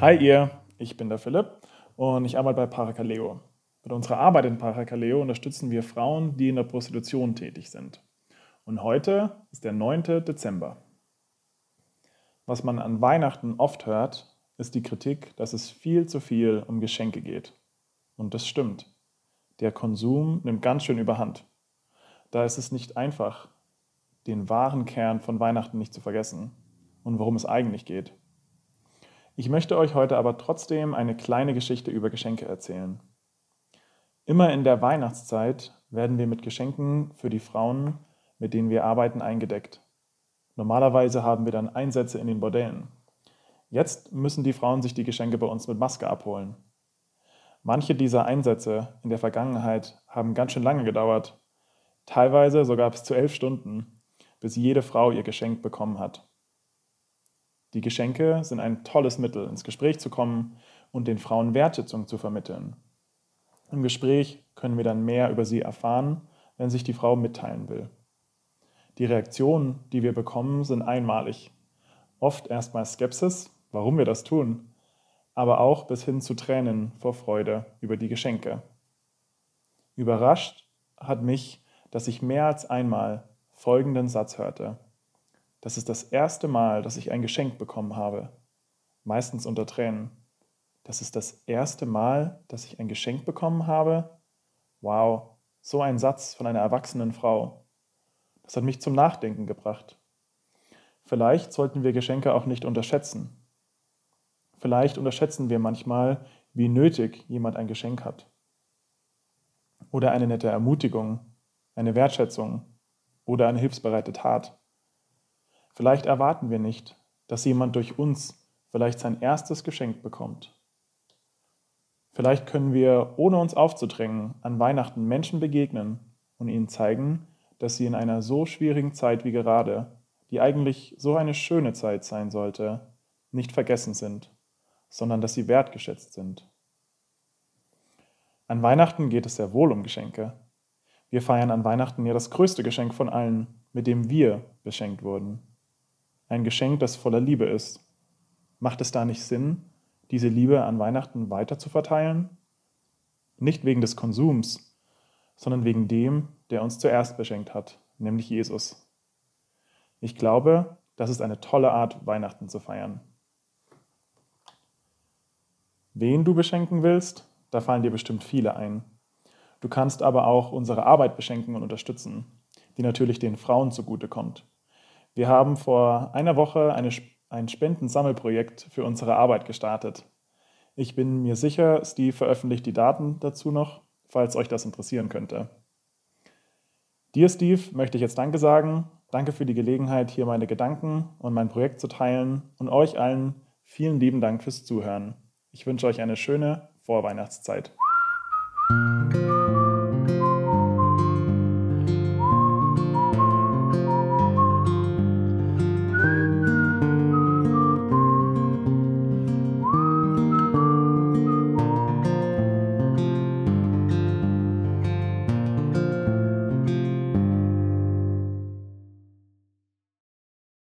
Hi ihr, ich bin der Philipp und ich arbeite bei Parakaleo. Mit unserer Arbeit in Parakaleo unterstützen wir Frauen, die in der Prostitution tätig sind. Und heute ist der 9. Dezember. Was man an Weihnachten oft hört, ist die Kritik, dass es viel zu viel um Geschenke geht. Und das stimmt. Der Konsum nimmt ganz schön überhand. Da ist es nicht einfach, den wahren Kern von Weihnachten nicht zu vergessen und worum es eigentlich geht. Ich möchte euch heute aber trotzdem eine kleine Geschichte über Geschenke erzählen. Immer in der Weihnachtszeit werden wir mit Geschenken für die Frauen, mit denen wir arbeiten, eingedeckt. Normalerweise haben wir dann Einsätze in den Bordellen. Jetzt müssen die Frauen sich die Geschenke bei uns mit Maske abholen. Manche dieser Einsätze in der Vergangenheit haben ganz schön lange gedauert, teilweise sogar bis zu elf Stunden, bis jede Frau ihr Geschenk bekommen hat. Die Geschenke sind ein tolles Mittel, ins Gespräch zu kommen und den Frauen Wertschätzung zu vermitteln. Im Gespräch können wir dann mehr über sie erfahren, wenn sich die Frau mitteilen will. Die Reaktionen, die wir bekommen, sind einmalig. Oft erstmal Skepsis, warum wir das tun, aber auch bis hin zu Tränen vor Freude über die Geschenke. Überrascht hat mich, dass ich mehr als einmal folgenden Satz hörte. Das ist das erste Mal, dass ich ein Geschenk bekommen habe. Meistens unter Tränen. Das ist das erste Mal, dass ich ein Geschenk bekommen habe. Wow, so ein Satz von einer erwachsenen Frau. Das hat mich zum Nachdenken gebracht. Vielleicht sollten wir Geschenke auch nicht unterschätzen. Vielleicht unterschätzen wir manchmal, wie nötig jemand ein Geschenk hat. Oder eine nette Ermutigung, eine Wertschätzung oder eine hilfsbereite Tat. Vielleicht erwarten wir nicht, dass jemand durch uns vielleicht sein erstes Geschenk bekommt. Vielleicht können wir, ohne uns aufzudrängen, an Weihnachten Menschen begegnen und ihnen zeigen, dass sie in einer so schwierigen Zeit wie gerade, die eigentlich so eine schöne Zeit sein sollte, nicht vergessen sind, sondern dass sie wertgeschätzt sind. An Weihnachten geht es sehr wohl um Geschenke. Wir feiern an Weihnachten ja das größte Geschenk von allen, mit dem wir beschenkt wurden ein Geschenk, das voller Liebe ist. Macht es da nicht Sinn, diese Liebe an Weihnachten weiter zu verteilen? Nicht wegen des Konsums, sondern wegen dem, der uns zuerst beschenkt hat, nämlich Jesus. Ich glaube, das ist eine tolle Art, Weihnachten zu feiern. Wen du beschenken willst, da fallen dir bestimmt viele ein. Du kannst aber auch unsere Arbeit beschenken und unterstützen, die natürlich den Frauen zugutekommt. Wir haben vor einer Woche eine, ein Spendensammelprojekt für unsere Arbeit gestartet. Ich bin mir sicher, Steve veröffentlicht die Daten dazu noch, falls euch das interessieren könnte. Dir, Steve, möchte ich jetzt Danke sagen. Danke für die Gelegenheit, hier meine Gedanken und mein Projekt zu teilen. Und euch allen vielen lieben Dank fürs Zuhören. Ich wünsche euch eine schöne Vorweihnachtszeit.